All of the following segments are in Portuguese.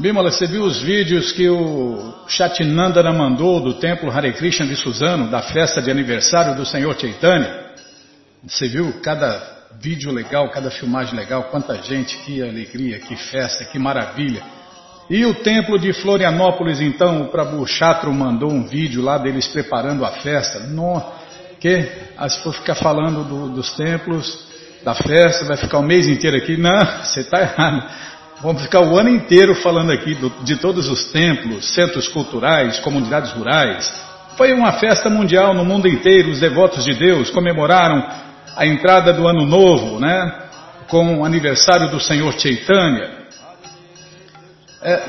Bimala, você viu os vídeos que o Chatinandana mandou do templo Hare Krishna de Suzano, da festa de aniversário do Senhor Chaitanya? Você viu cada vídeo legal, cada filmagem legal, quanta gente, que alegria, que festa, que maravilha. E o templo de Florianópolis, então, o Prabhu Chatro mandou um vídeo lá deles preparando a festa. No, que, ah, se for ficar falando do, dos templos, da festa, vai ficar o mês inteiro aqui. Não, você está errado. Vamos ficar o ano inteiro falando aqui do, de todos os templos, centros culturais, comunidades rurais. Foi uma festa mundial no mundo inteiro. Os devotos de Deus comemoraram a entrada do ano novo, né? Com o aniversário do Senhor Chaitanya. É,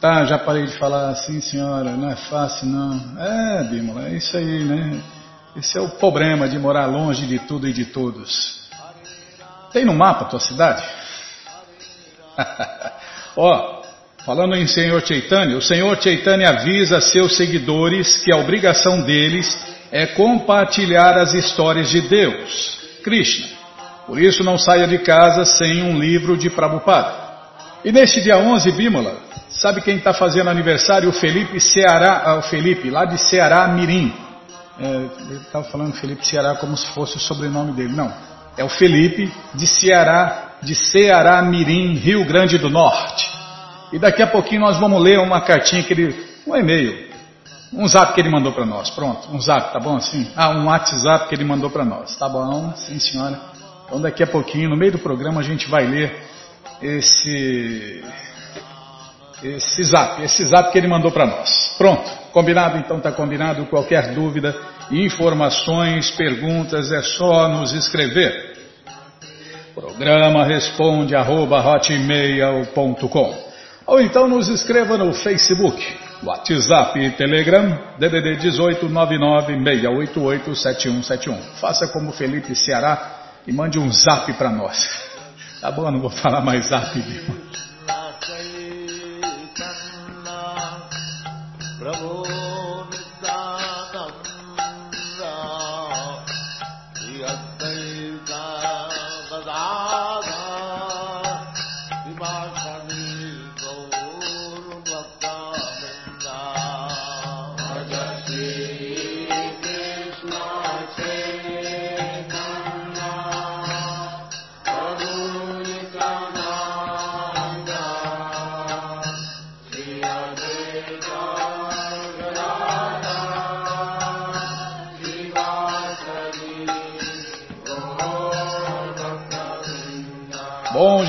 tá, já parei de falar assim, senhora, não é fácil não. É, Bímola, é isso aí, né? Esse é o problema de morar longe de tudo e de todos. Tem no mapa a tua cidade? Ó, falando em Senhor Chaitanya, o Senhor Chaitanya avisa seus seguidores que a obrigação deles é compartilhar as histórias de Deus, Krishna. Por isso não saia de casa sem um livro de Prabhupada. E neste dia 11, Bímola, sabe quem está fazendo aniversário? O Felipe Ceará, ah, o Felipe, lá de Ceará Mirim. É, ele estava falando Felipe Ceará como se fosse o sobrenome dele. Não, é o Felipe de Ceará, de Ceará Mirim, Rio Grande do Norte. E daqui a pouquinho nós vamos ler uma cartinha que ele, um e-mail, um zap que ele mandou para nós. Pronto, um zap, tá bom assim? Ah, um WhatsApp que ele mandou para nós. Tá bom, sim senhora. Então daqui a pouquinho, no meio do programa, a gente vai ler esse esse zap, esse zap que ele mandou para nós. Pronto, combinado? Então tá combinado. Qualquer dúvida, informações, perguntas, é só nos escrever. Programa responde arroba hotmail.com ou então nos escreva no Facebook, WhatsApp e Telegram, DDD 18 996887171. Faça como Felipe Ceará e mande um zap para nós. Tá bom, não vou falar mais zap. Viu?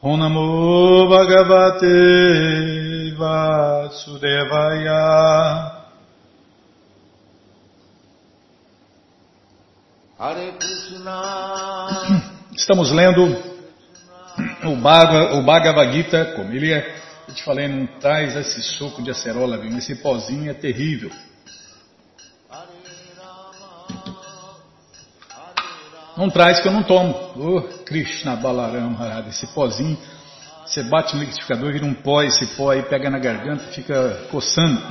Om Namo Bhagavate Vasudevaya Hare Krishna Estamos lendo o, Bhagavad, o Bhagavad Gita, como ele é, eu te falei, não traz esse suco de acerola, viu? esse pozinho é terrível. Não traz que eu não tomo. Oh, Krishna Balaram Harada, esse pozinho. Você bate no liquidificador, vira um pó, esse pó aí pega na garganta fica coçando.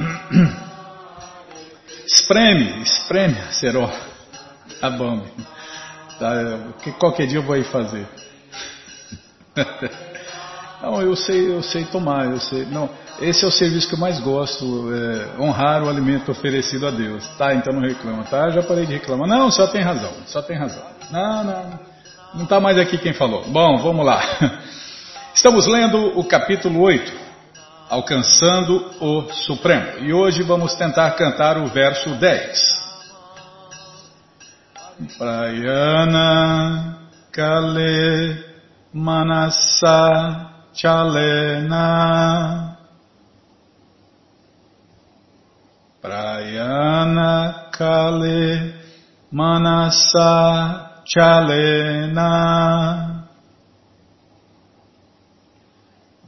Espreme, espreme, cerol. Tá bom. Tá, qualquer dia eu vou aí fazer. Não, eu sei, eu sei tomar, eu sei. Não, esse é o serviço que eu mais gosto, é, honrar o alimento oferecido a Deus. Tá, então não reclama, tá? Já parei de reclamar. Não, só tem razão, só tem razão. Não, não, não está mais aqui quem falou. Bom, vamos lá. Estamos lendo o capítulo 8, Alcançando o Supremo. E hoje vamos tentar cantar o verso 10. Prayana Kale Manasa Chalena Prayana Kale Manasa Chalena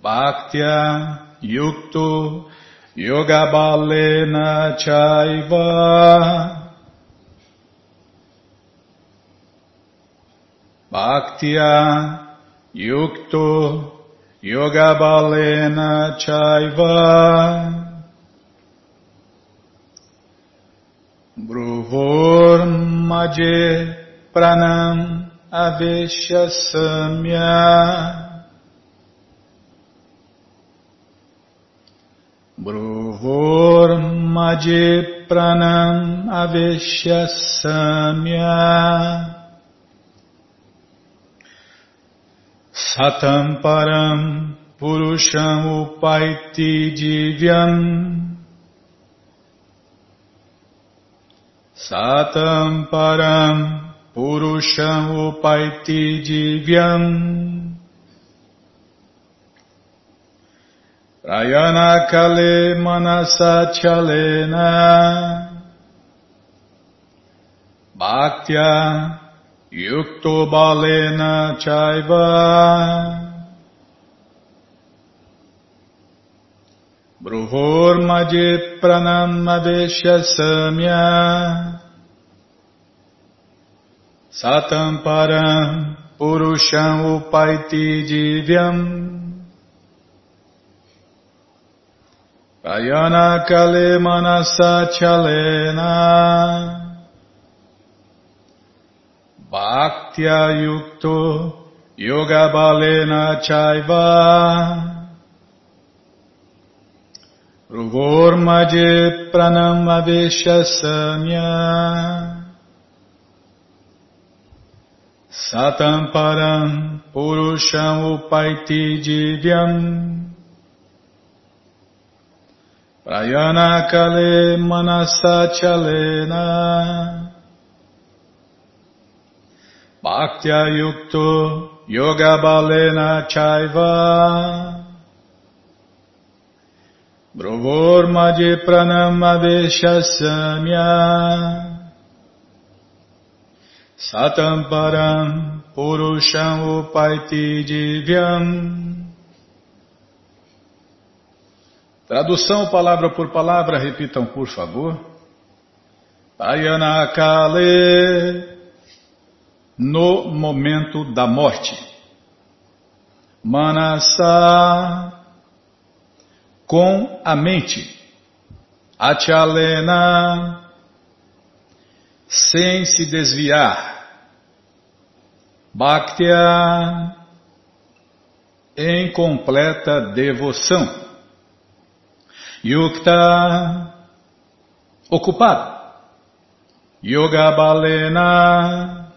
Bhaktya yukto yoga balena chaiva. Bhaktiya yukto yoga balena chaiva Bruvor Madhe Pranam Avesha Samya Bruvor Madhe Pranam Avesha Samya Satam Param Purusham Upaiti Divyam Satam Param Purusham Upaiti Divyam Manasa Chalena. Bhaktya Yukto Balena Chaiva Bruvor Pranam Madesha Samya Satam Param Purusham Upaiti Divyam Payana Kale Manasa Chalena Bhaktya Yukto Yoga Balena Chaiva Rugormaje Satam param purusham upaiti divyam Prayana kale manasa chalena. Bhaktya yukto yoga balena chaiva Brovor Pranam Avesha Samya Satam Param Purusham Upaiti Divyam Tradução palavra por palavra, repitam por favor. Ayanakale no momento da morte. Manasa com a mente. Achalena, sem se desviar. Bhaktya, em completa devoção. Yukta, ocupado. Yoga Balena,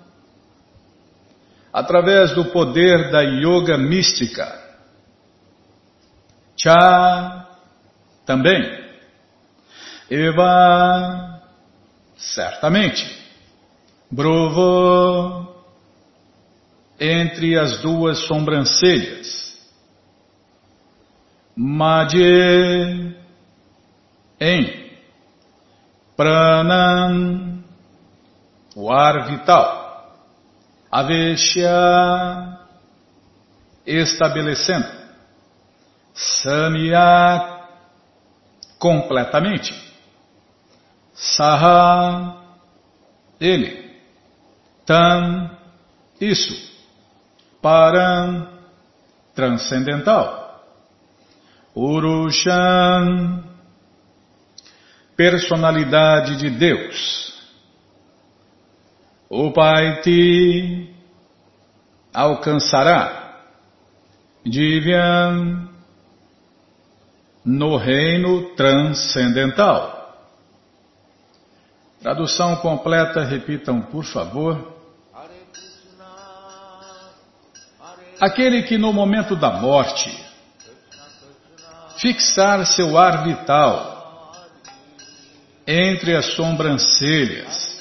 através do poder da yoga mística. Cha, também. Eva, certamente. Brovo, entre as duas sobrancelhas. Madhe, em. Pranam, o ar vital. Aveshya, estabelecendo. Samyak, completamente. Saha, ele. Tam, isso. Param, transcendental. Urushan, personalidade de Deus. Upaiti, alcançará. Divyam, no reino transcendental. Tradução completa, repitam por favor. Aquele que no momento da morte fixar seu ar vital entre as sobrancelhas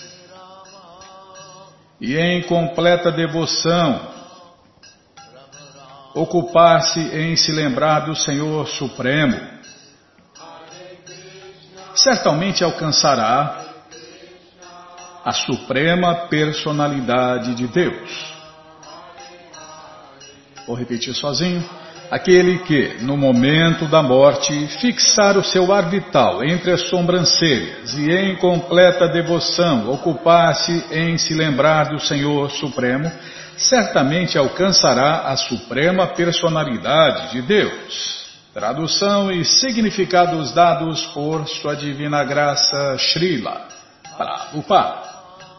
e em completa devoção ocupar-se em se lembrar do Senhor Supremo, certamente alcançará a suprema personalidade de Deus. Vou repetir sozinho. Aquele que, no momento da morte, fixar o seu ar vital entre as sobrancelhas e em completa devoção ocupar-se em se lembrar do Senhor Supremo, certamente alcançará a suprema personalidade de Deus. Tradução e significados dados por Sua Divina Graça Srila Prabhupada.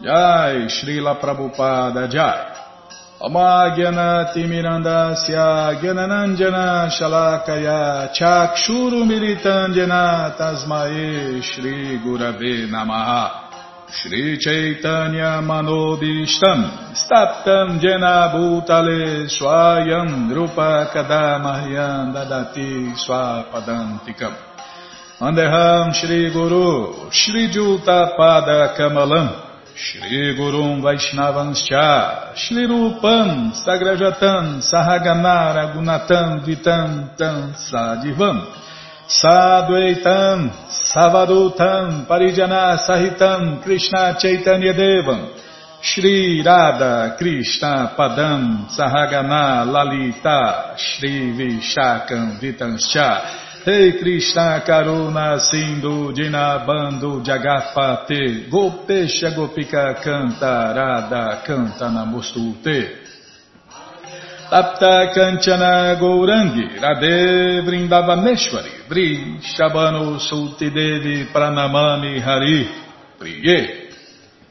Jai Srila Prabhupada Jai. Shalakaya Chakshuru Militandjana Tasmae Shri Gurave Namaha Shri Chaitanya Manobishtam Staptam Jena Bhutale Swayam Drupa Kadamahyam Dadati Swapadantikam. Andeham Shri Guru Shri Juta Pada Kamalam. Shri Gurum Vaishnavanscha, Shri Rupam Sagrajatam Sahaganara Gunatam Vitam Tam Sadivam Sadvaitam Savadutam Parijana Sahitam Krishna Chaitanya Devam Shri Radha Krishna Padam Sahagana Lalita Shri Vishakam Vitanscha Rei Krishna Karuna Sindhu Dinabando Jagapate Gopesha Gopika Canta Radha Canta Namostute. Tapta Kanchana Gourangi Radhe Vrindavaneshwari Vri Shabano Sulti Devi Pranamami Hari Priye.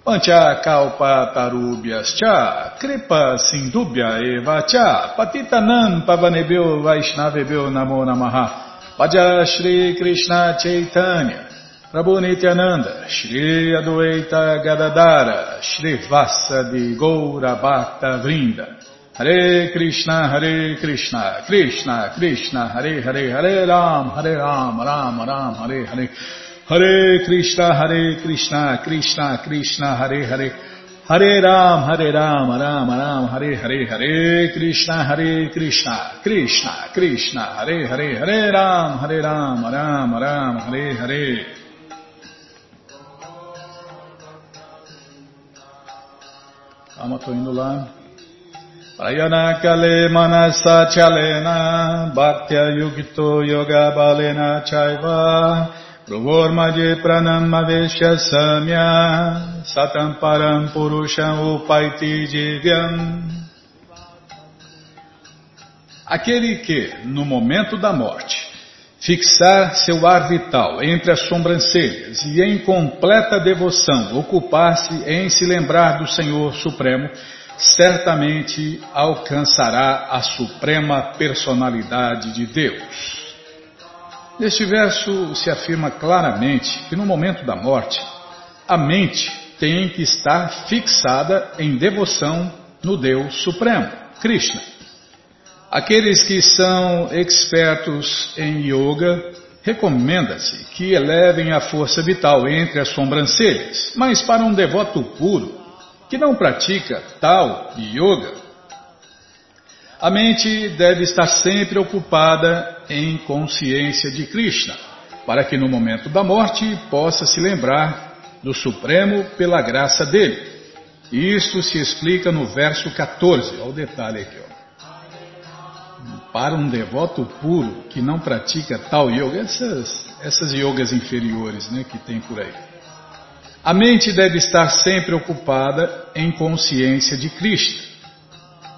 Pancha Kalpa Tarubhyas Cha Kripa Sindubhya Eva Cha Patitanam Pavanebhyo Vaishnavebhyo Namo Namaha. Bhaja Shri Krishna Chaitanya, Prabhu Nityananda, Shri Adwaita Gadadara, Shri Vasadi Goura Bhakta Vrinda, Hare Krishna, Hare Krishna, Krishna, Krishna, Hare Hare, Hare Ram, Hare Ram, Ram Ram, Hare Hare, Hare Krishna, Hare Krishna, Krishna, Krishna, Hare Hare, Hare Ram, Hare Ram, Ram Ram, Hare Hare, Hare Krishna, Hare Krishna, Krishna, Krishna, Hare Hare, Hare Ram, Hare Ram, Ram Ram, Hare Hare. Calma, tô indo lá. Prayana kale manasa chalena, bhaktya yugito yoga balena chaiva, Pruvormaje pranamavesha samya satam param purusham upaiti jivyam. Aquele que, no momento da morte, fixar seu ar vital entre as sobrancelhas e em completa devoção ocupar-se em se lembrar do Senhor Supremo, certamente alcançará a suprema personalidade de Deus. Neste verso se afirma claramente que no momento da morte, a mente tem que estar fixada em devoção no Deus Supremo, Krishna. Aqueles que são expertos em yoga, recomenda-se que elevem a força vital entre as sobrancelhas, mas para um devoto puro, que não pratica tal yoga, a mente deve estar sempre ocupada em consciência de Krishna, para que no momento da morte possa se lembrar do Supremo pela graça dele. Isto se explica no verso 14. Olha o detalhe aqui. Ó. Para um devoto puro que não pratica tal yoga, essas, essas yogas inferiores né, que tem por aí. A mente deve estar sempre ocupada em consciência de Krishna,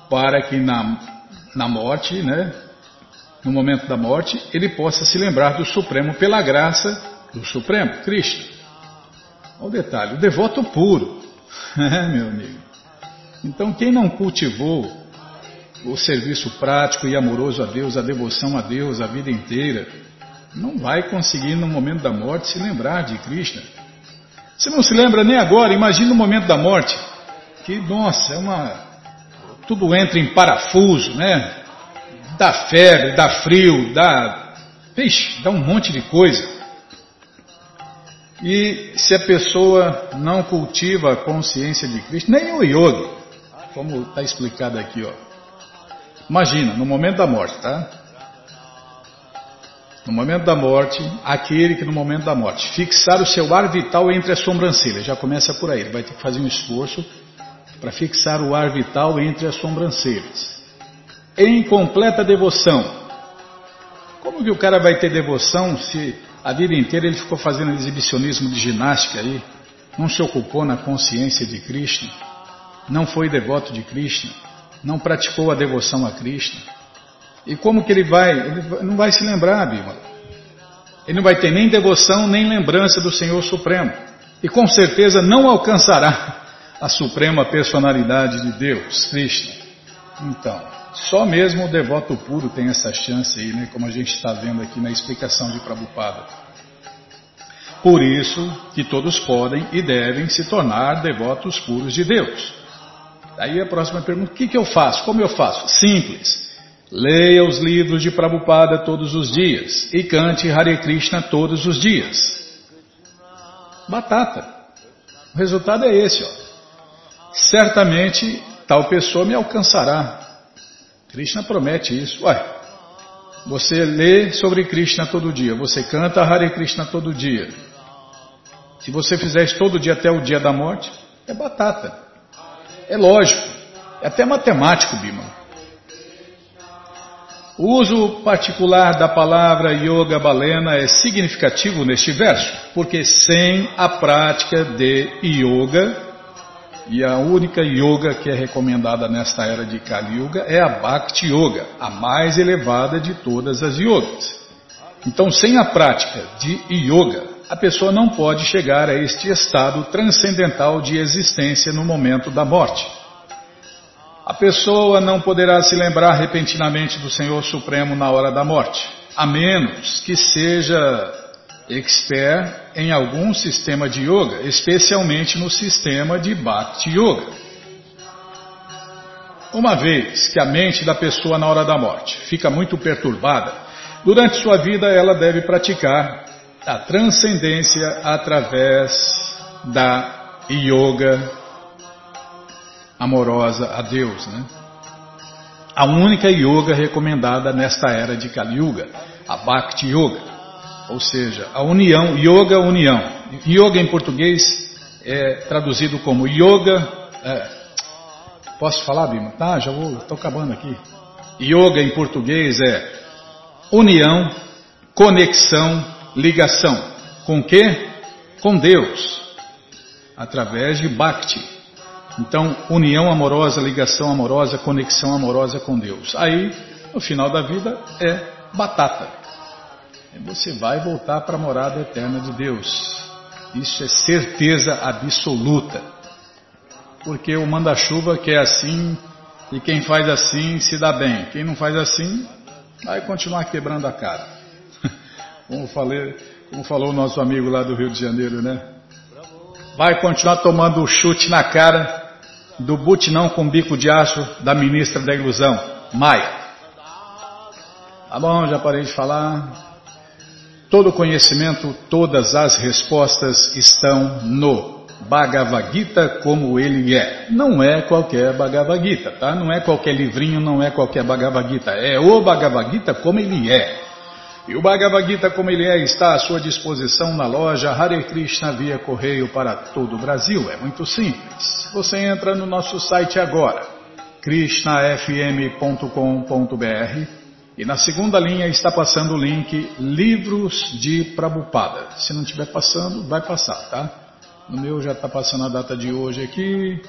para que na na morte, né, no momento da morte, ele possa se lembrar do Supremo pela graça do Supremo, Cristo. Olha o detalhe, o devoto puro, é, meu amigo. Então, quem não cultivou o serviço prático e amoroso a Deus, a devoção a Deus a vida inteira, não vai conseguir no momento da morte se lembrar de Krishna. Se não se lembra nem agora, imagine no momento da morte, que, nossa, é uma tudo entra em parafuso, né? Dá febre, dá frio, dá. Vixe, dá um monte de coisa. E se a pessoa não cultiva a consciência de Cristo, nem o yoga, como está explicado aqui, ó. Imagina, no momento da morte, tá? No momento da morte, aquele que no momento da morte fixar o seu ar vital entre as sobrancelhas, já começa por aí, ele vai ter que fazer um esforço para fixar o ar vital entre as sobrancelhas. Em completa devoção, Como que o cara vai ter devoção se a vida inteira ele ficou fazendo exibicionismo de ginástica aí? Não se ocupou na consciência de Krishna? Não foi devoto de Krishna? Não praticou a devoção a Krishna? E como que ele vai? Ele não vai se lembrar, Bíblia. Ele não vai ter nem devoção nem lembrança do Senhor Supremo. E com certeza não alcançará a suprema personalidade de Deus, Krishna. Então, só mesmo o devoto puro tem essa chance aí, né, como a gente está vendo aqui na explicação de Prabhupada. Por isso que todos podem e devem se tornar devotos puros de Deus. Aí a próxima pergunta, o que, que eu faço? Como eu faço? Simples. Leia os livros de Prabhupada todos os dias e cante Hare Krishna todos os dias. Batata. O resultado é esse, ó. Certamente tal pessoa me alcançará. Krishna promete isso. Ué, você lê sobre Krishna todo dia, você canta Hare Krishna todo dia. Se você fizer isso todo dia até o dia da morte, é batata. É lógico. É até matemático, Bima. O uso particular da palavra yoga balena é significativo neste verso, porque sem a prática de yoga, e a única yoga que é recomendada nesta era de Kali Yuga é a Bhakti Yoga, a mais elevada de todas as yogas. Então, sem a prática de yoga, a pessoa não pode chegar a este estado transcendental de existência no momento da morte. A pessoa não poderá se lembrar repentinamente do Senhor Supremo na hora da morte, a menos que seja expert em algum sistema de yoga, especialmente no sistema de Bhakti Yoga. Uma vez que a mente da pessoa na hora da morte fica muito perturbada, durante sua vida ela deve praticar a transcendência através da yoga amorosa a Deus, né? A única yoga recomendada nesta era de Kali Yuga, a Bhakti Yoga, ou seja, a união, yoga união. Yoga em português é traduzido como yoga. É, posso falar, Bima? Tá, já vou, estou acabando aqui. Yoga em português é união, conexão, ligação. Com que? Com Deus, através de Bhakti. Então, união amorosa, ligação amorosa, conexão amorosa com Deus. Aí, no final da vida, é batata. Você vai voltar para a morada eterna de Deus. Isso é certeza absoluta. Porque o manda-chuva quer assim, e quem faz assim se dá bem. Quem não faz assim, vai continuar quebrando a cara. Como, falei, como falou o nosso amigo lá do Rio de Janeiro, né? Vai continuar tomando o chute na cara do butinão com bico de aço da ministra da ilusão, Maia. Tá bom, já parei de falar. Todo conhecimento, todas as respostas estão no Bhagavad Gita como ele é. Não é qualquer Bhagavad Gita, tá? Não é qualquer livrinho, não é qualquer Bhagavad Gita. É o Bhagavad Gita como ele é. E o Bhagavad Gita, como ele é, está à sua disposição na loja Hare Krishna via correio para todo o Brasil. É muito simples. Você entra no nosso site agora, krishnafm.com.br e na segunda linha está passando o link Livros de Prabupada. Se não estiver passando, vai passar, tá? No meu já está passando a data de hoje aqui,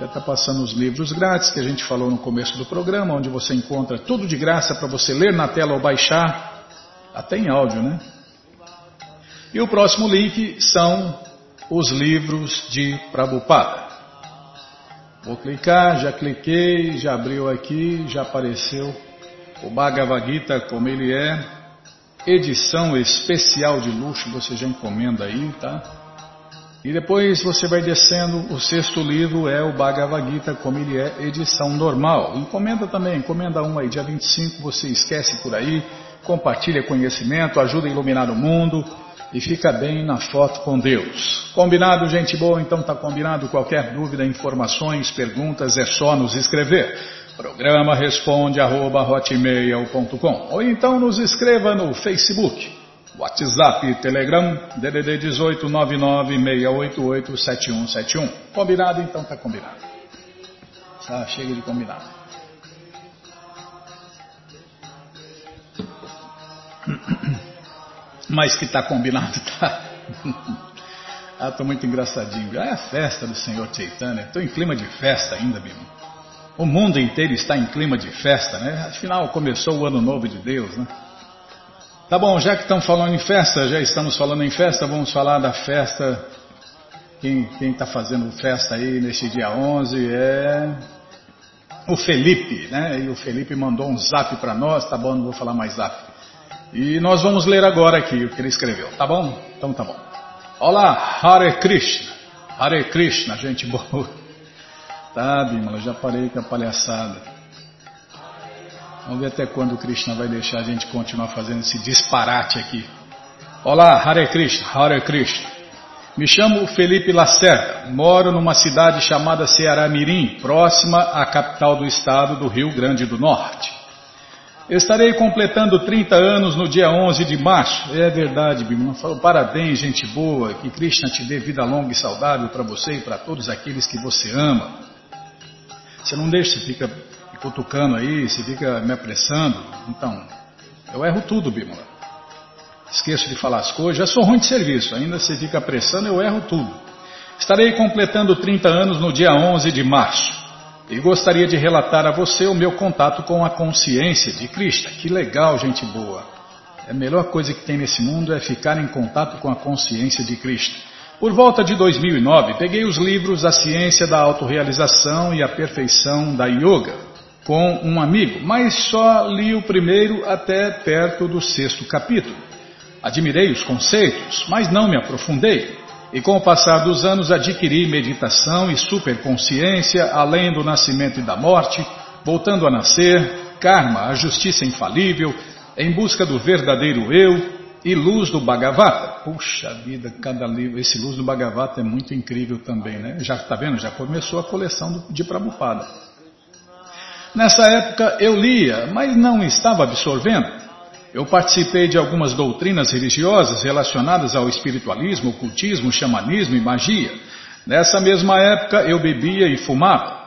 já está passando os livros grátis que a gente falou no começo do programa, onde você encontra tudo de graça para você ler na tela ou baixar até em áudio, né? E o próximo link são os livros de Prabhupada. Vou clicar, já cliquei, já abriu aqui, já apareceu o Bhagavad Gita como ele é, edição especial de luxo, você já encomenda aí, tá? E depois você vai descendo, o sexto livro é o Bhagavad Gita como ele é, edição normal. Encomenda também, encomenda um aí, dia 25 você esquece por aí, compartilha conhecimento, ajuda a iluminar o mundo e fica bem na foto com Deus. Combinado, gente boa? Então tá combinado. Qualquer dúvida, informações, perguntas, é só nos escrever. Programa responde arroba, ou então nos escreva no Facebook, WhatsApp, Telegram, DDD 18 688 7171. Combinado? Então tá combinado. Ah, chega de combinar. Mas que está combinado, tá? ah, tô muito engraçadinho. É a festa do Senhor Chaitanya. Estou em clima de festa ainda, Bima. O mundo inteiro está em clima de festa, né? Afinal, começou o ano novo de Deus, né? Tá bom, já que estão falando em festa, já estamos falando em festa, vamos falar da festa. Quem está fazendo festa aí neste dia 11 é o Felipe, né? E o Felipe mandou um zap para nós, tá bom, não vou falar mais zap. E nós vamos ler agora aqui o que ele escreveu, tá bom? Então tá bom. Olá, Hare Krishna. Hare Krishna, gente boa. Tá, Bimala, já parei com a palhaçada. Vamos ver até quando o Krishna vai deixar a gente continuar fazendo esse disparate aqui. Olá, Hare Krishna, Hare Krishna. Me chamo Felipe Lacerda, moro numa cidade chamada Ceará Mirim, próxima à capital do estado do Rio Grande do Norte. Estarei completando 30 anos no dia 11 de março. É verdade, Bimala. Parabéns, gente boa. Que Krishna te dê vida longa e saudável para você e para todos aqueles que você ama. Você não deixa, você fica cutucando aí, você fica me apressando. Então, eu erro tudo, Bímola. Esqueço de falar as coisas, já sou ruim de serviço, ainda você fica apressando, eu erro tudo. Estarei completando 30 anos no dia 11 de março e gostaria de relatar a você o meu contato com a consciência de Krishna. Que legal, gente boa. A melhor coisa que tem nesse mundo é ficar em contato com a consciência de Krishna. Por volta de 2009, peguei os livros A Ciência da Autorealização e a Perfeição da Yoga com um amigo, mas só li o primeiro até perto do sexto capítulo. Admirei os conceitos, mas não me aprofundei. E com o passar dos anos adquiri meditação e superconsciência, além do nascimento e da morte, voltando a nascer, karma, a justiça infalível, em busca do verdadeiro eu, e Luz do Bhagavata. Puxa vida, cada livro, esse Luz do Bhagavata é muito incrível também, né? Já está vendo? Já começou a coleção de Prabhupada. Nessa época eu lia, mas não estava absorvendo. Eu participei de algumas doutrinas religiosas relacionadas ao espiritualismo, ocultismo, xamanismo e magia. Nessa mesma época eu bebia e fumava.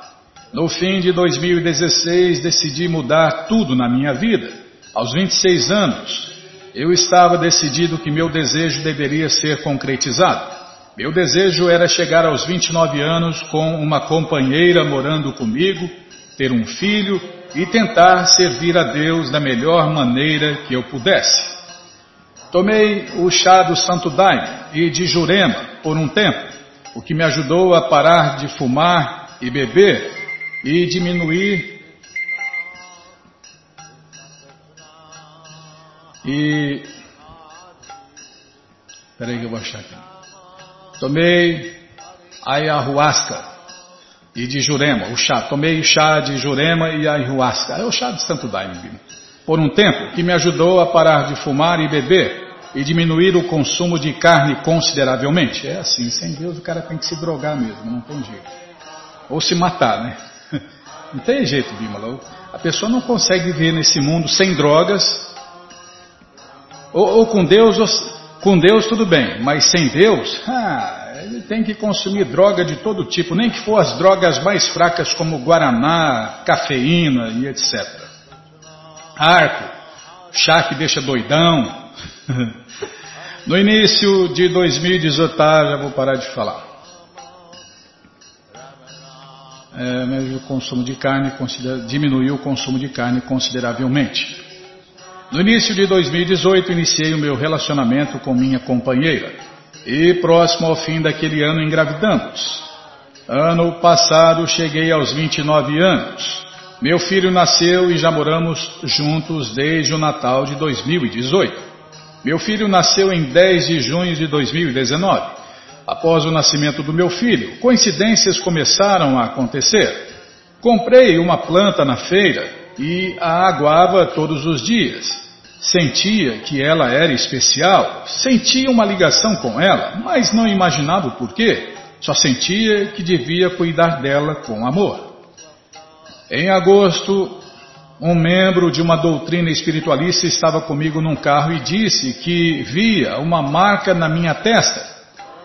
No fim de 2016 decidi mudar tudo na minha vida. Aos 26 anos, eu estava decidido que meu desejo deveria ser concretizado. Meu desejo era chegar aos 29 anos com uma companheira morando comigo, ter um filho e tentar servir a Deus da melhor maneira que eu pudesse. Tomei o chá do Santo Daime e de Jurema por um tempo, o que me ajudou a parar de fumar e beber e diminuir E. Peraí que eu vou achar aqui. Tomei ayahuasca e de Jurema, o chá. Tomei chá de Jurema e ayahuasca. É o chá de Santo Daime. Por um tempo, que me ajudou a parar de fumar e beber e diminuir o consumo de carne consideravelmente. É assim, sem Deus o cara tem que se drogar mesmo, não tem jeito. Ou se matar, né? Não tem jeito, Bimala. A pessoa não consegue viver nesse mundo sem drogas ou, ou com Deus, ou, com Deus tudo bem, mas sem Deus, ah, tem que consumir droga de todo tipo, nem que for as drogas mais fracas como guaraná, cafeína e etc. Arco, chá que deixa doidão. No início de 2018, tá, já vou parar de falar. É, o consumo de carne diminuiu o consumo de carne consideravelmente. No início de 2018, iniciei o meu relacionamento com minha companheira e, próximo ao fim daquele ano, engravidamos. Ano passado, cheguei aos 29 anos. Meu filho nasceu e já moramos juntos desde o Natal de 2018. Meu filho nasceu em 10 de junho de 2019. Após o nascimento do meu filho, coincidências começaram a acontecer. Comprei uma planta na feira e a aguava todos os dias. Sentia que ela era especial, sentia uma ligação com ela, mas não imaginava o porquê, só sentia que devia cuidar dela com amor. Em agosto, um membro de uma doutrina espiritualista estava comigo num carro e disse que via uma marca na minha testa.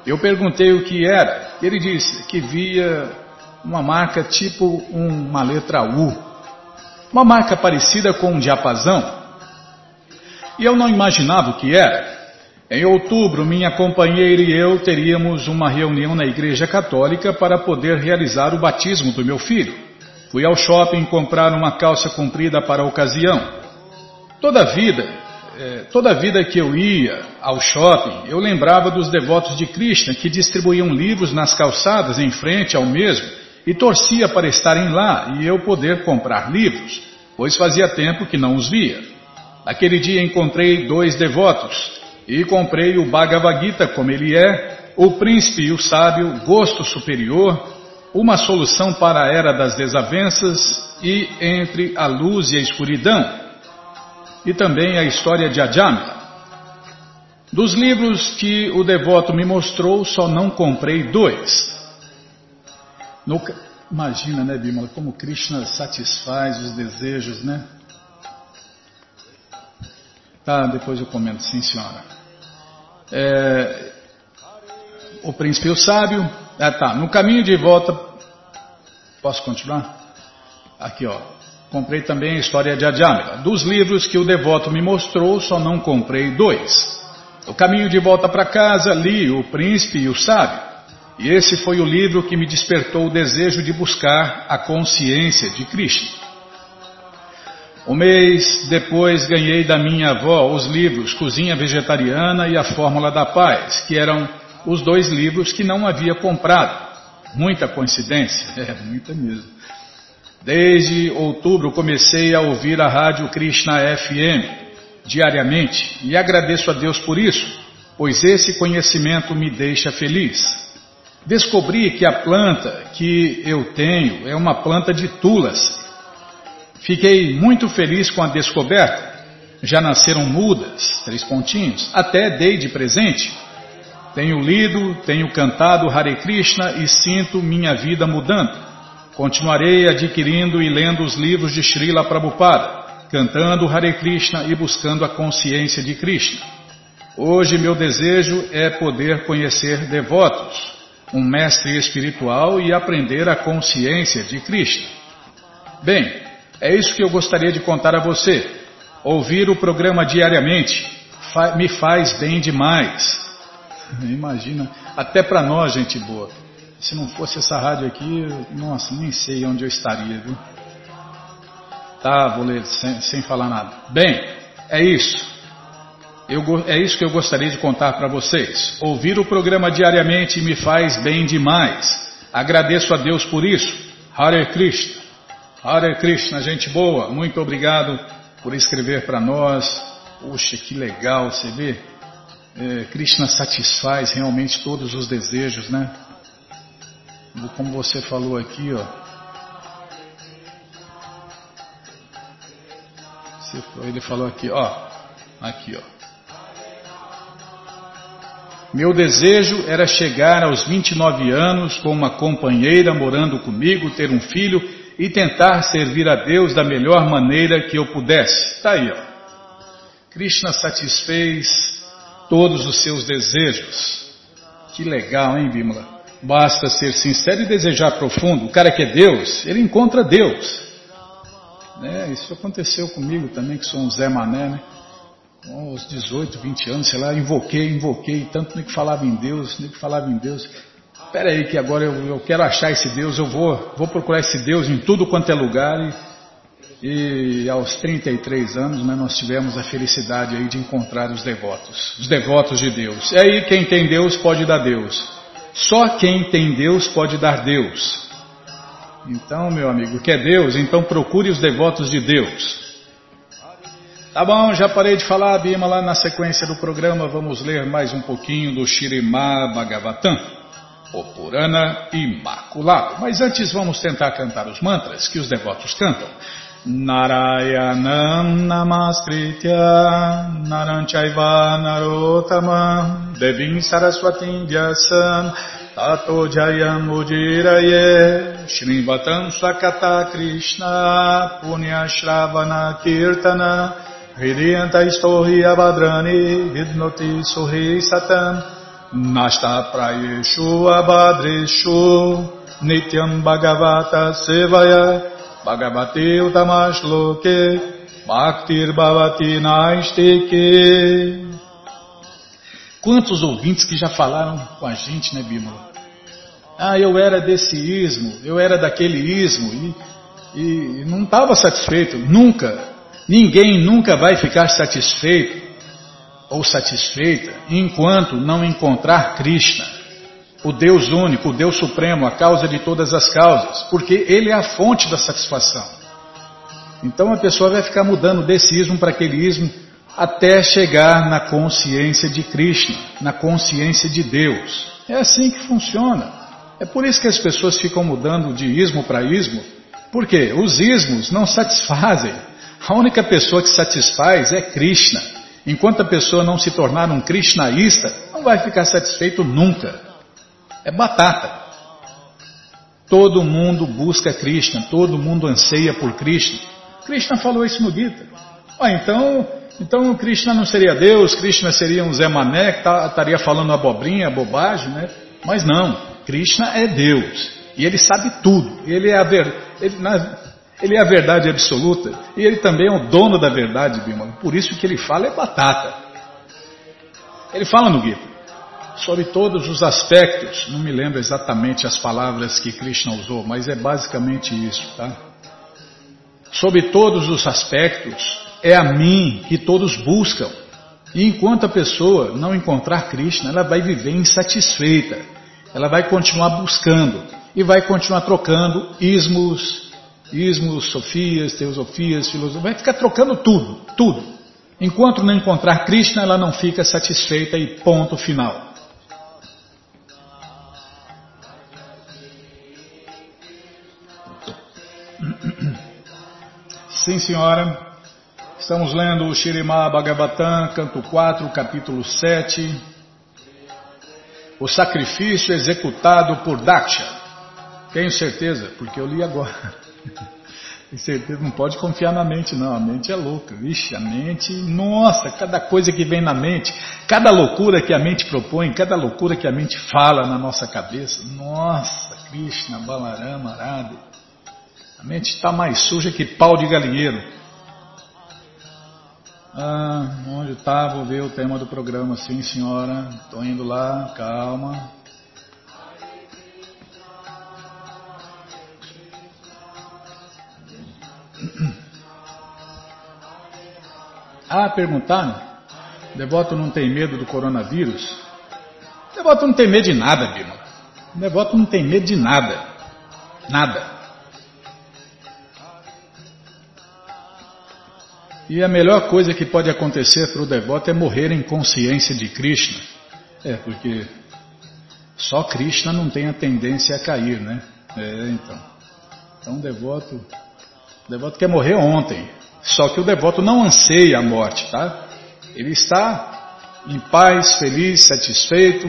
Eu perguntei o que era. Ele disse que via uma marca tipo uma letra U uma marca parecida com um diapasão. E eu não imaginava o que era. Em outubro, minha companheira e eu teríamos uma reunião na Igreja Católica para poder realizar o batismo do meu filho. Fui ao shopping comprar uma calça comprida para a ocasião. Toda a vida, é, toda a vida que eu ia ao shopping, eu lembrava dos devotos de Krishna que distribuíam livros nas calçadas em frente ao mesmo e torcia para estarem lá e eu poder comprar livros, pois fazia tempo que não os via. Naquele dia encontrei dois devotos e comprei o Bhagavad Gita como ele é, o príncipe e o sábio, gosto superior, uma solução para a era das desavenças e entre a luz e a escuridão, e também a história de Ajamila. Dos livros que o devoto me mostrou, só não comprei dois. No, imagina, né, Bimala, como Krishna satisfaz os desejos, né? Tá, depois eu comento, sim, senhora. É, o príncipe e o sábio. Ah, tá. No caminho de volta. Posso continuar? Aqui, ó. Comprei também a história de Ajamila. Dos livros que o devoto me mostrou, só não comprei dois. No caminho de volta para casa, li O Príncipe e o Sábio. E esse foi o livro que me despertou o desejo de buscar a consciência de Krishna. Um mês depois ganhei da minha avó os livros Cozinha Vegetariana e A Fórmula da Paz, que eram os dois livros que não havia comprado. Muita coincidência, é muita mesmo. Desde outubro comecei a ouvir a rádio Krishna FM diariamente e agradeço a Deus por isso, pois esse conhecimento me deixa feliz. Descobri que a planta que eu tenho é uma planta de tulas Fiquei muito feliz com a descoberta. Já nasceram mudas, três pontinhos, até dei de presente. Tenho lido, tenho cantado Hare Krishna e sinto minha vida mudando. Continuarei adquirindo e lendo os livros de Srila Prabhupada, cantando Hare Krishna e buscando a consciência de Krishna. Hoje meu desejo é poder conhecer devotos, um mestre espiritual e aprender a consciência de Krishna. Bem, é isso que eu gostaria de contar a você. Ouvir o programa diariamente me faz bem demais. Imagina, até para nós, gente boa. Se não fosse essa rádio aqui, nossa, nem sei onde eu estaria, viu? Tá, vou ler sem, sem falar nada. Bem, é isso. Eu, é isso que eu gostaria de contar para vocês. Ouvir o programa diariamente me faz bem demais. Agradeço a Deus por isso. Hare Krishna. Hare Krishna, gente boa, muito obrigado por escrever para nós. Puxa, que legal, você vê? É, Krishna satisfaz realmente todos os desejos, né? Como você falou aqui, ó. Ele falou aqui, ó. Aqui, ó. Meu desejo era chegar aos 29 anos com uma companheira morando comigo, ter um filho e tentar servir a Deus da melhor maneira que eu pudesse. Está aí, ó. Krishna satisfez todos os seus desejos. Que legal, hein, Bimala? Basta ser sincero e desejar profundo. O cara que é Deus, ele encontra Deus. Né? Isso aconteceu comigo também, que sou um Zé Mané, né? Com 18, 20 anos, sei lá, invoquei, invoquei, tanto nem que falava em Deus, nem que falava em Deus espera aí que agora eu, eu, quero achar esse Deus, eu vou, vou procurar esse Deus em tudo quanto é lugar. E, e aos 33 anos né, nós tivemos a felicidade aí de encontrar os devotos, os devotos de Deus. E aí quem tem Deus pode dar Deus. Só quem tem Deus pode dar Deus. Então, meu amigo, quer Deus? Então procure os devotos de Deus. Tá bom, já parei de falar, Bima, lá na sequência do programa vamos ler mais um pouquinho do Shirimá Bhagavatam o Purana Imaculado. Mas antes vamos tentar cantar os mantras que os devotos cantam. Narayanam Namaskritya Naranchaiva Narotamam Devim Saraswatim Vyasam Tato Jayam Ujiraye Shrivatam Swakata Krishna Punya Shravana Kirtana Hridyanta Istohi Abhadrani Vidnoti Suhi Satam Nityam bhagavata sevaya bhagavate utamashloke bhaktir bhavati naistike Quantos ouvintes que já falaram com a gente, né, Bímola? Ah, eu era desse ismo, eu era daquele ismo, e, e não estava satisfeito, nunca. Ninguém nunca vai ficar satisfeito ou satisfeita enquanto não encontrar Krishna, o Deus único, o Deus supremo, a causa de todas as causas, porque Ele é a fonte da satisfação. Então a pessoa vai ficar mudando desse ismo para aquele ismo até chegar na consciência de Krishna, na consciência de Deus. É assim que funciona. É por isso que as pessoas ficam mudando de ismo para ismo, porque os ismos não satisfazem. A única pessoa que satisfaz é Krishna. Enquanto a pessoa não se tornar um Krishnaísta, não vai ficar satisfeito nunca. É batata. Todo mundo busca Krishna, todo mundo anseia por Krishna. Krishna falou isso no Gita. Ah, então então Krishna não seria Deus, Krishna seria um Zé Mané que tá, estaria falando abobrinha, bobagem, né? Mas não, Krishna é Deus e ele sabe tudo. Ele é a, ver, ele é a verdade absoluta e ele também é o dono da verdade, Bima. Por isso que ele fala é batata. Ele fala no Gita sobre todos os aspectos. Não me lembro exatamente as palavras que Krishna usou, mas é basicamente isso, tá? Sobre todos os aspectos é a mim que todos buscam. E enquanto a pessoa não encontrar Krishna, ela vai viver insatisfeita. Ela vai continuar buscando e vai continuar trocando ismos, ismos, sofias, teosofias, filosofias, vai ficar trocando tudo, tudo. Enquanto não encontrar Krishna, ela não fica satisfeita e ponto final. Sim, senhora. Estamos lendo o Shirimá Bhagavatam, canto 4, capítulo 7. O sacrifício executado por Daksha. Tenho certeza, porque eu li agora. Tenho certeza, não pode confiar na mente, não. A mente é louca. Vixe, a mente, nossa, cada coisa que vem na mente, cada loucura que a mente propõe, cada loucura que a mente fala na nossa cabeça. Nossa, Krishna, Balarama, Arada. A mente está mais suja que pau de galinheiro. Ah, onde está? Vou ver o tema do programa. Sim, senhora. Estou indo lá. Calma. Ah, perguntaram? Devoto não tem medo do coronavírus? Devoto não tem medo de nada, Bima. Devoto não tem medo de nada. Nada. E a melhor coisa que pode acontecer para o devoto é morrer em consciência de Krishna. É, porque só Krishna não tem a tendência a cair, né? É, então. Então devoto, o devoto quer morrer ontem. Só que o devoto não anseia a morte, tá? Ele está em paz, feliz, satisfeito.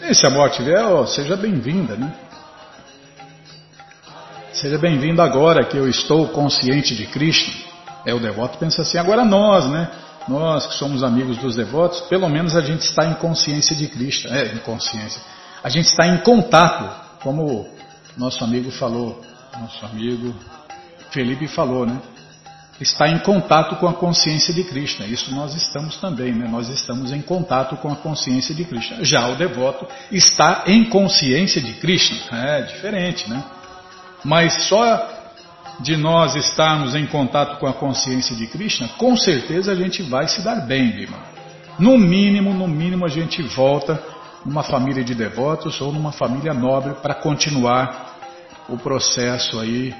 E se a morte vier, oh, seja bem-vinda, né? Seja bem-vindo agora que eu estou consciente de Krishna. É, o devoto pensa assim, agora nós, né? Nós que somos amigos dos devotos, pelo menos a gente está em consciência de Cristo. É, em consciência. A gente está em contato, como nosso amigo falou, nosso amigo Felipe falou, né? Está em contato com a consciência de Krishna. Isso nós estamos também, né? Nós estamos em contato com a consciência de Krishna. Já o devoto está em consciência de Krishna. É diferente, né? Mas só de nós estarmos em contato com a consciência de Krishna, com certeza a gente vai se dar bem, Bima. No mínimo, no mínimo a gente volta numa família de devotos ou numa família nobre para continuar o processo aí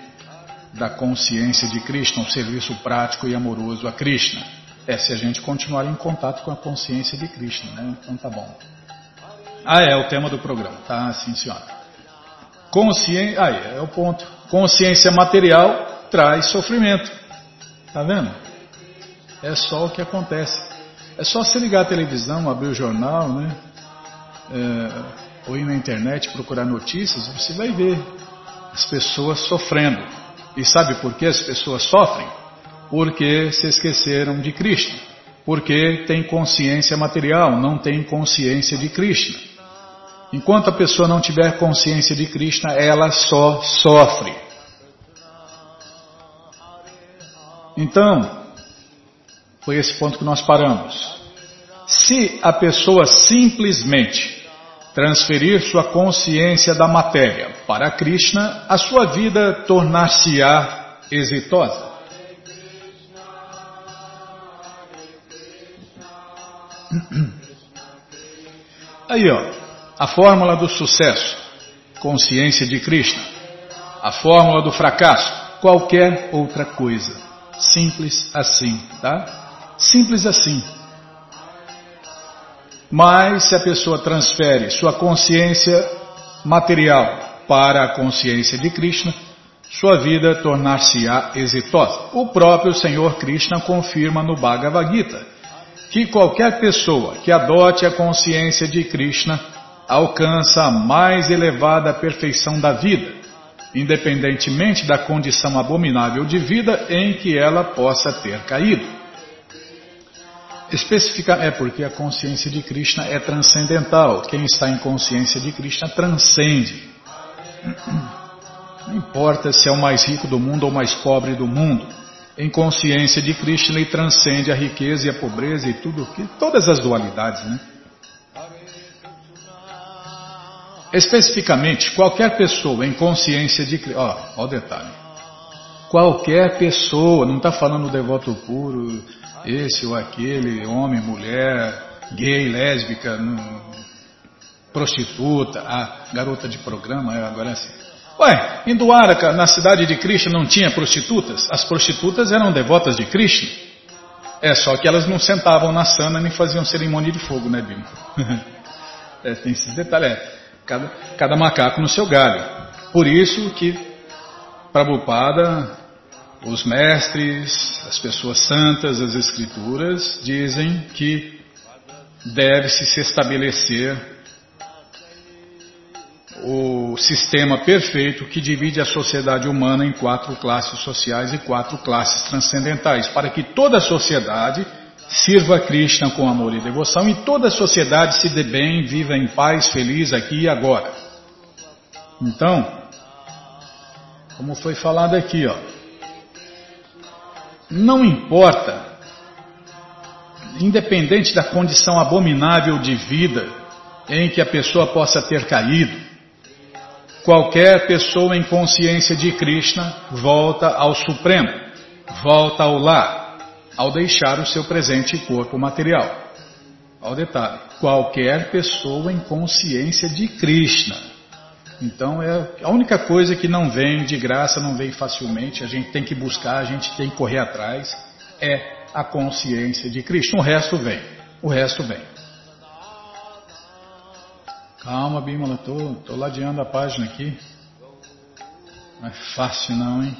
da consciência de Krishna, um serviço prático e amoroso a Krishna. É se a gente continuar em contato com a consciência de Krishna, né? Então tá bom. Ah, é o tema do programa, tá? Sim, senhora. Consciência, aí é o ponto. Consciência material traz sofrimento. Tá vendo? É só o que acontece. É só se ligar a televisão, abrir o jornal, né? É, ou ir na internet procurar notícias, você vai ver as pessoas sofrendo. E sabe por que as pessoas sofrem? Porque se esqueceram de Krishna. Porque tem consciência material, não tem consciência de Krishna. Enquanto a pessoa não tiver consciência de Krishna, ela só sofre. Então, foi esse ponto que nós paramos. Se a pessoa simplesmente transferir sua consciência da matéria para Krishna, a sua vida tornar-se-á exitosa. Aí, ó, a fórmula do sucesso, consciência de Krishna. A fórmula do fracasso, qualquer outra coisa. Simples assim, tá? Simples assim. Mas se a pessoa transfere sua consciência material para a consciência de Krishna, sua vida tornar-se-á exitosa. O próprio Senhor Krishna confirma no Bhagavad Gita que qualquer pessoa que adote a consciência de Krishna alcança a mais elevada perfeição da vida, independentemente da condição abominável de vida em que ela possa ter caído. Especifica é porque a consciência de Krishna é transcendental. Quem está em consciência de Krishna transcende. Não importa se é o mais rico do mundo ou o mais pobre do mundo. Em consciência de Krishna, ele transcende a riqueza e a pobreza e tudo que todas as dualidades, né? Especificamente, qualquer pessoa em consciência de Krishna, ó, ó o detalhe. Qualquer pessoa, não está falando devoto puro, esse ou aquele, homem, mulher, gay, lésbica, prostituta, a garota de programa, é, agora é assim. Ué, em Duaraca, na cidade de Krishna, não tinha prostitutas? As prostitutas eram devotas de Krishna. É só que elas não sentavam na sana nem faziam cerimônia de fogo, né, Bimo? é, tem esses detalhes. É, cada, cada macaco no seu galho. Por isso que Prabhupada os mestres, as pessoas santas, as escrituras dizem que deve-se se estabelecer o sistema perfeito que divide a sociedade humana em quatro classes sociais e quatro classes transcendentais, para que toda a sociedade sirva a Krishna com amor e devoção e toda a sociedade se dê bem, viva em paz, feliz aqui e agora. Então, como foi falado aqui, ó, não importa, independente da condição abominável de vida em que a pessoa possa ter caído, qualquer pessoa em consciência de Krishna volta ao Supremo, volta ao lar, ao deixar o seu presente corpo material. Ao detalhe, qualquer pessoa em consciência de Krishna então é a única coisa que não vem de graça, não vem facilmente, a gente tem que buscar, a gente tem que correr atrás, é a consciência de Cristo. O resto vem, o resto vem. Calma, Bímola, tô, tô ladeando a página aqui. Não é fácil não, hein?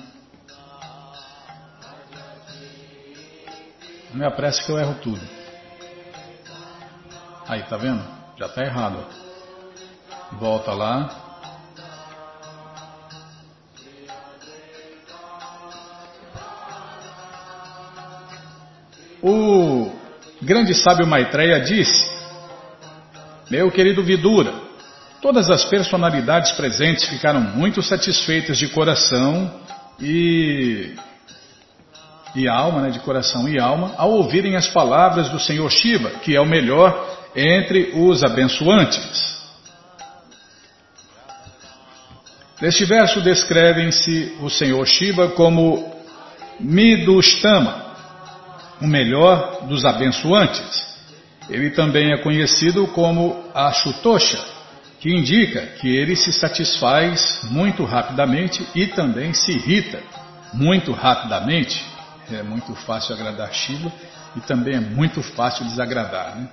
Não me apresse que eu erro tudo. Aí, tá vendo? Já tá errado. Volta lá. O grande sábio Maitreya disse: Meu querido Vidura, todas as personalidades presentes ficaram muito satisfeitas de coração e e alma, né, de coração e alma, ao ouvirem as palavras do Senhor Shiva, que é o melhor entre os abençoantes. Neste verso descrevem-se o Senhor Shiva como Midustama, o melhor dos abençoantes. Ele também é conhecido como Ashutosha, que indica que ele se satisfaz muito rapidamente e também se irrita muito rapidamente. É muito fácil agradar Shiva e também é muito fácil desagradar. Né?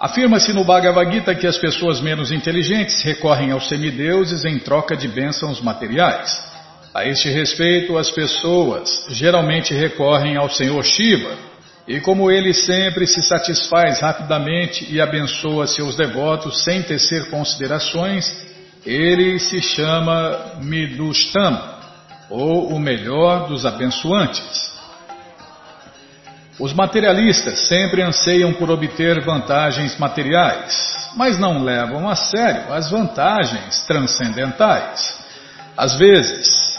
Afirma-se no Bhagavad Gita que as pessoas menos inteligentes recorrem aos semideuses em troca de bênçãos materiais. A este respeito, as pessoas geralmente recorrem ao Senhor Shiva, e como ele sempre se satisfaz rapidamente e abençoa seus devotos sem tecer considerações, ele se chama Midustama, ou o melhor dos abençoantes. Os materialistas sempre anseiam por obter vantagens materiais, mas não levam a sério as vantagens transcendentais. Às vezes,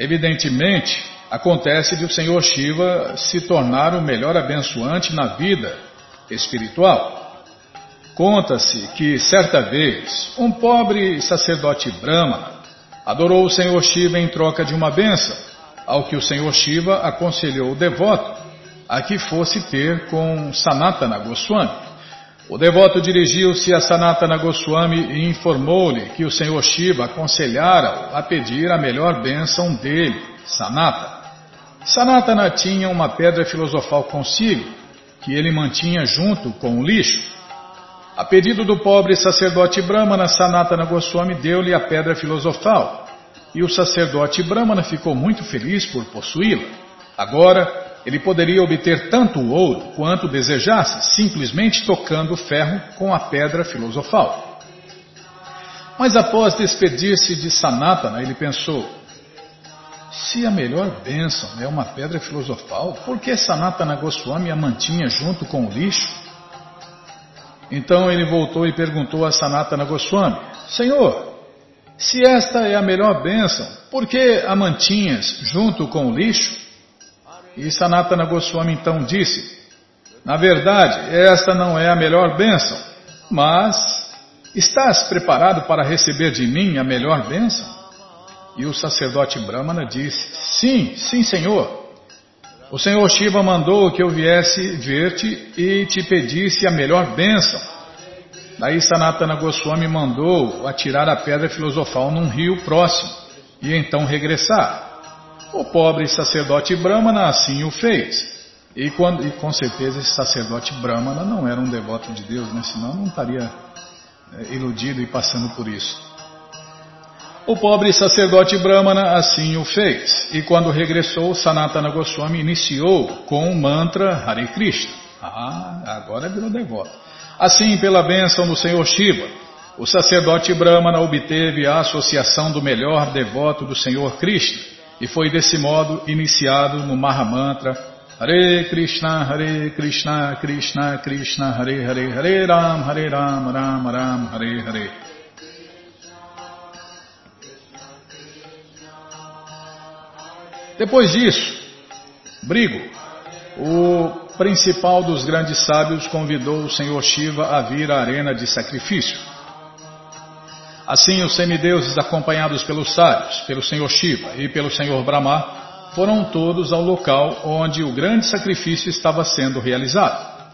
Evidentemente, acontece de o Senhor Shiva se tornar o melhor abençoante na vida espiritual. Conta-se que, certa vez, um pobre sacerdote brahmana adorou o Senhor Shiva em troca de uma benção, ao que o Senhor Shiva aconselhou o devoto a que fosse ter com Sanatana Goswami. O devoto dirigiu-se a Sanatana Goswami e informou-lhe que o Senhor Shiva aconselhara-o a pedir a melhor bênção dele, Sanatana. Sanatana tinha uma pedra filosofal consigo, que ele mantinha junto com o lixo. A pedido do pobre sacerdote Brahmana, Sanatana Goswami deu-lhe a pedra filosofal, e o sacerdote Brahmana ficou muito feliz por possuí-la. Agora, ele poderia obter tanto o ouro quanto desejasse, simplesmente tocando o ferro com a pedra filosofal. Mas após despedir-se de Sanatana, ele pensou: se a melhor bênção é uma pedra filosofal, por que Sanatana Goswami a mantinha junto com o lixo? Então ele voltou e perguntou a Sanatana Goswami: Senhor, se esta é a melhor bênção, por que a mantinhas junto com o lixo? E Sanatana Goswami então disse: Na verdade, esta não é a melhor bênção, mas estás preparado para receber de mim a melhor bênção? E o sacerdote Brahmana disse: Sim, sim, Senhor. O Senhor Shiva mandou que eu viesse ver-te e te pedisse a melhor bênção. Daí Sanatana Goswami mandou atirar a pedra filosofal num rio próximo e então regressar. O pobre sacerdote Brahmana assim o fez. E, quando, e, com certeza esse sacerdote Brahmana não era um devoto de Deus, né? senão não estaria é, iludido e passando por isso. O pobre sacerdote Brahmana assim o fez. E quando regressou, Sanatana Goswami iniciou com o mantra Hare Krishna. Ah, agora virou devoto. Assim, pela bênção do Senhor Shiva, o sacerdote Brahmana obteve a associação do melhor devoto do Senhor Krishna e foi desse modo iniciado no Mahamantra Hare Krishna, Hare Krishna, Krishna Krishna, Hare Hare, Hare Ram, Hare Ram, Ram Ram, Hare Hare. Depois disso, Brigo, o principal dos grandes sábios, convidou o Senhor Shiva a vir à arena de sacrifício. Assim, os semideuses, acompanhados pelos sábios, pelo Senhor Shiva e pelo Senhor Brahma, foram todos ao local onde o grande sacrifício estava sendo realizado.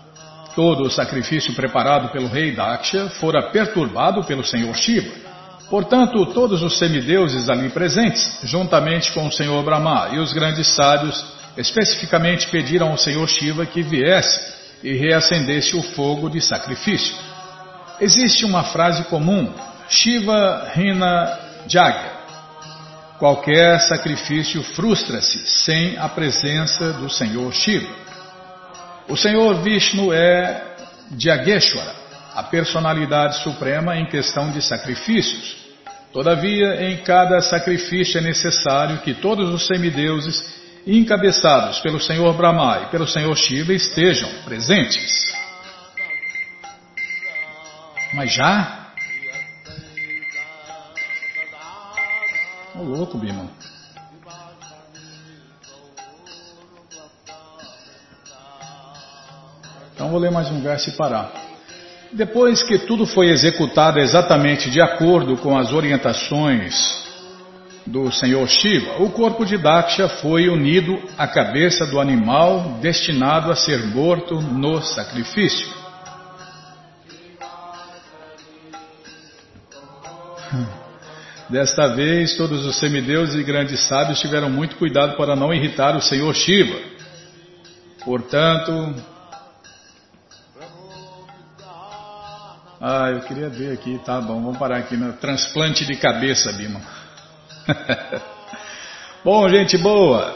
Todo o sacrifício preparado pelo rei Daksha fora perturbado pelo Senhor Shiva. Portanto, todos os semideuses ali presentes, juntamente com o Senhor Brahma e os grandes sábios, especificamente pediram ao Senhor Shiva que viesse e reacendesse o fogo de sacrifício. Existe uma frase comum Shiva Rina Jagya. Qualquer sacrifício frustra-se sem a presença do Senhor Shiva. O Senhor Vishnu é Jageshwara, a personalidade suprema em questão de sacrifícios. Todavia, em cada sacrifício é necessário que todos os semideuses, encabeçados pelo Senhor Brahma e pelo Senhor Shiva, estejam presentes. Mas já? Ô louco, Bima. Então vou ler mais um verso e parar. Depois que tudo foi executado exatamente de acordo com as orientações do Senhor Shiva, o corpo de Daksha foi unido à cabeça do animal destinado a ser morto no sacrifício. Desta vez, todos os semideuses e grandes sábios tiveram muito cuidado para não irritar o Senhor Shiva. Portanto. Ah, eu queria ver aqui, tá bom, vamos parar aqui no transplante de cabeça, Bima. bom, gente boa,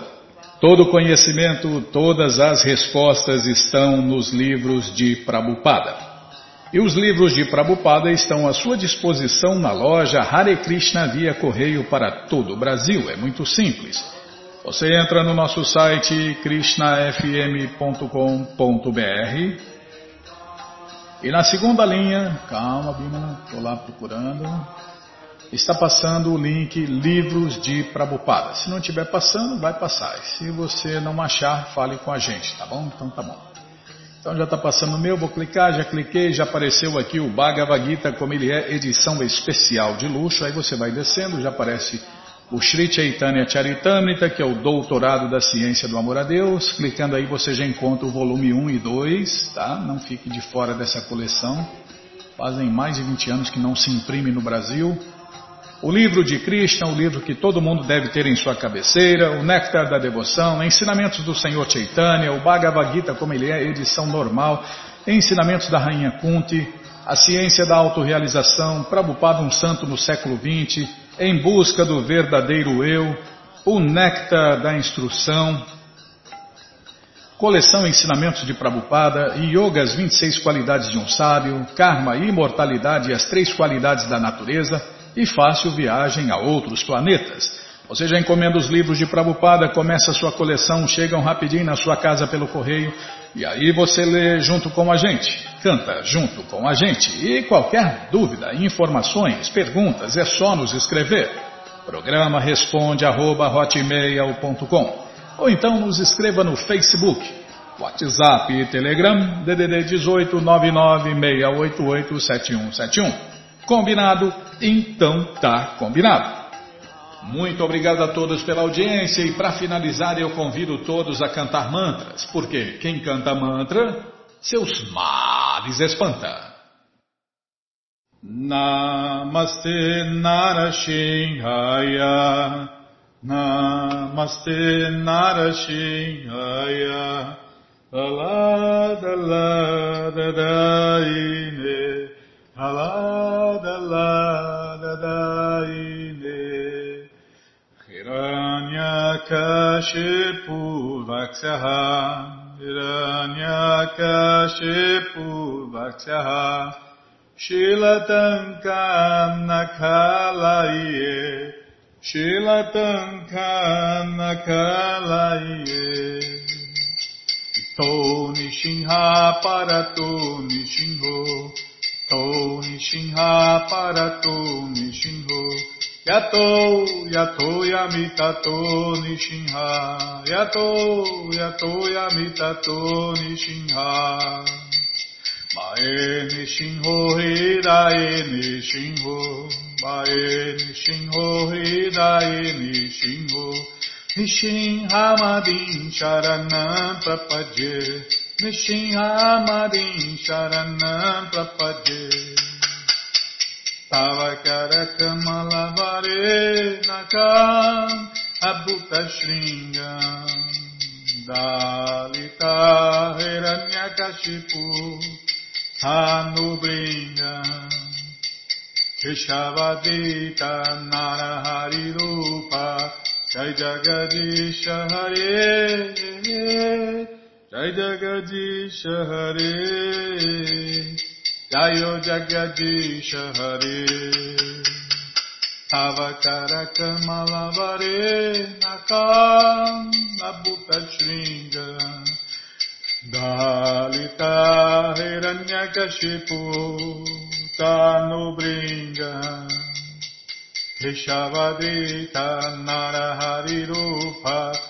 todo conhecimento, todas as respostas estão nos livros de Prabhupada. E os livros de Prabhupada estão à sua disposição na loja Hare Krishna via correio para todo o Brasil. É muito simples. Você entra no nosso site krishnafm.com.br e na segunda linha, calma, Bima, estou lá procurando, está passando o link Livros de Prabhupada. Se não estiver passando, vai passar. Se você não achar, fale com a gente, tá bom? Então tá bom. Então já está passando o meu, vou clicar, já cliquei, já apareceu aqui o Bhagavad Gita como ele é, edição especial de luxo. Aí você vai descendo, já aparece o Sri Chaitanya Charitamrita, que é o Doutorado da Ciência do Amor a Deus. Clicando aí você já encontra o volume 1 e 2, tá? Não fique de fora dessa coleção. Fazem mais de 20 anos que não se imprime no Brasil. O livro de Krishna, o livro que todo mundo deve ter em sua cabeceira, o Néctar da Devoção, Ensinamentos do Senhor Chaitanya, o Bhagavad Gita como ele é, edição normal, Ensinamentos da Rainha Kunti, a Ciência da Autorealização, Prabhupada um Santo no século XX, Em Busca do Verdadeiro Eu, o Néctar da Instrução, Coleção Ensinamentos de Prabhupada, Yoga, as 26 qualidades de um sábio, Karma, Imortalidade e as três qualidades da natureza, e fácil viagem a outros planetas. Você já encomenda os livros de Prabhupada, começa a sua coleção, chegam rapidinho na sua casa pelo correio e aí você lê junto com a gente, canta junto com a gente. E qualquer dúvida, informações, perguntas, é só nos escrever. Programa responde arroba, ou então nos escreva no Facebook, WhatsApp e Telegram DDD 18 99688 7171. Combinado? Então tá combinado. Muito obrigado a todos pela audiência e para finalizar eu convido todos a cantar mantras, porque quem canta mantra, seus males espanta. Namaste Narashinhaya Namaste Narashinhaya Alada Lada Daine Alada Lada Daine Hiranyakashipu Vaksyaha Hiranyakashipu Vaksyaha Shilatankam Nakalaye Shilatankam Nakalaye To Nishinha Parato Nishinho To Nishinha Parato Nishinho. Yato Yato Yamitato Nishinha. Yato Yato Yamitato Nishinha. Mae Nishinho Hidae Nishinho. Mae Nishinho Hidae Nishinho. Nishinha Madin Sharanam Prapadye नृसिंहामरीं शरणं प्रपद्ये तव करकमलवरे नकाम् अभूतशृङ्गम् दालिता हिरण्यकशिपु हानुभृङ्गम् केशवदीता नरहरिरूपा जय जगदीश हरे Jai Jagadish Hare Jayo Jagadish Hare Avakara Kamalavare Nakam Nabhuta Shringa Dalita Hiranyakashipu Tanubringa Keshavadita Narahari Rupa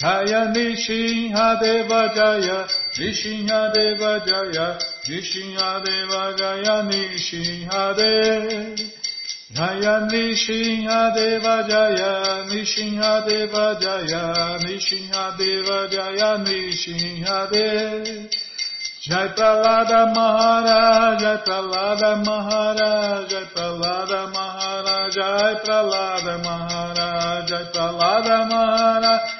Jaya Nishinha Deva Jaya, Nishinha Deva Jaya, Nishinha Deva Jaya, Nishinha Deva Jaya, Nishinha Deva Jaya, Nishinha Deva Jaya, Nishinha Deva Jaya, Nishinha Deva Jai Pralada maharaja Jai Pralada maharaja Jai Pralada maharaja Jai Pralada maharaja Jai Pralada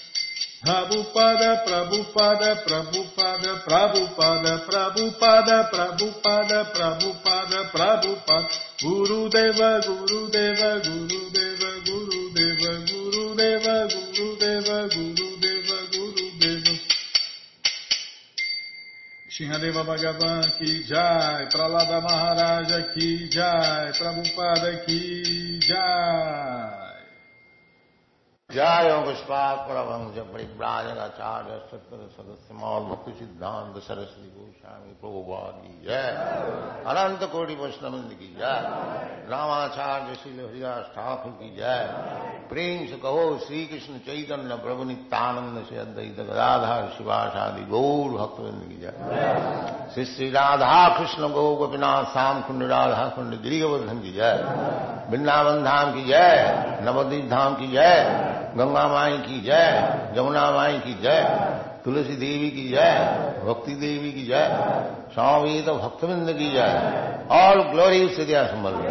Prabhupada, Prabhupada, Prabhupada, Prabhupada, Prabhupada, Prabhupada, Prabhupada, Prabhupada, Guru Deva, Guru Deva, Guru Deva, Guru Deva, Guru Deva, Guru Deva, Guru Deva, Guru Deva. Shinhadeva Bhagavan ki jai, Pralada Maharaja ki jai, Prabhupada ki jai. जय पुष्पात परमंश परिव्राजकाचार्य सत्तर सदस्य मौल भक्ति सिद्धांत सरस्वती गोस्वामी प्रभुवाद की जय अनंत कोटि वैष्णविंद की जय रामाचार्य श्री हरिदास ठाकुर की जय प्रेम से कहो श्री कृष्ण चैतन्य प्रभु नित्यानंद से अद्वैत गदाधार शिवाशादि गौर भक्तविंद की जय श्री श्री राधा कृष्ण गौ गोपीनाथ श्याम कुंड राधा कुंड गिरिवर्धन की जय वृंदावन धाम की जय नवदीप धाम की जय गंगा माई की जय जमुना माई की जय तुलसी देवी की जय भक्ति देवी की जय स्वामी तो भक्तविंद की जय ऑल ग्लोरीज टू दिया समर्थ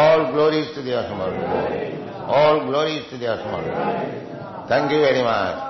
ऑल ग्लोरीज टू दिया समर्थ ऑल ग्लोरीज टू दिया समर्थ थैंक यू वेरी मच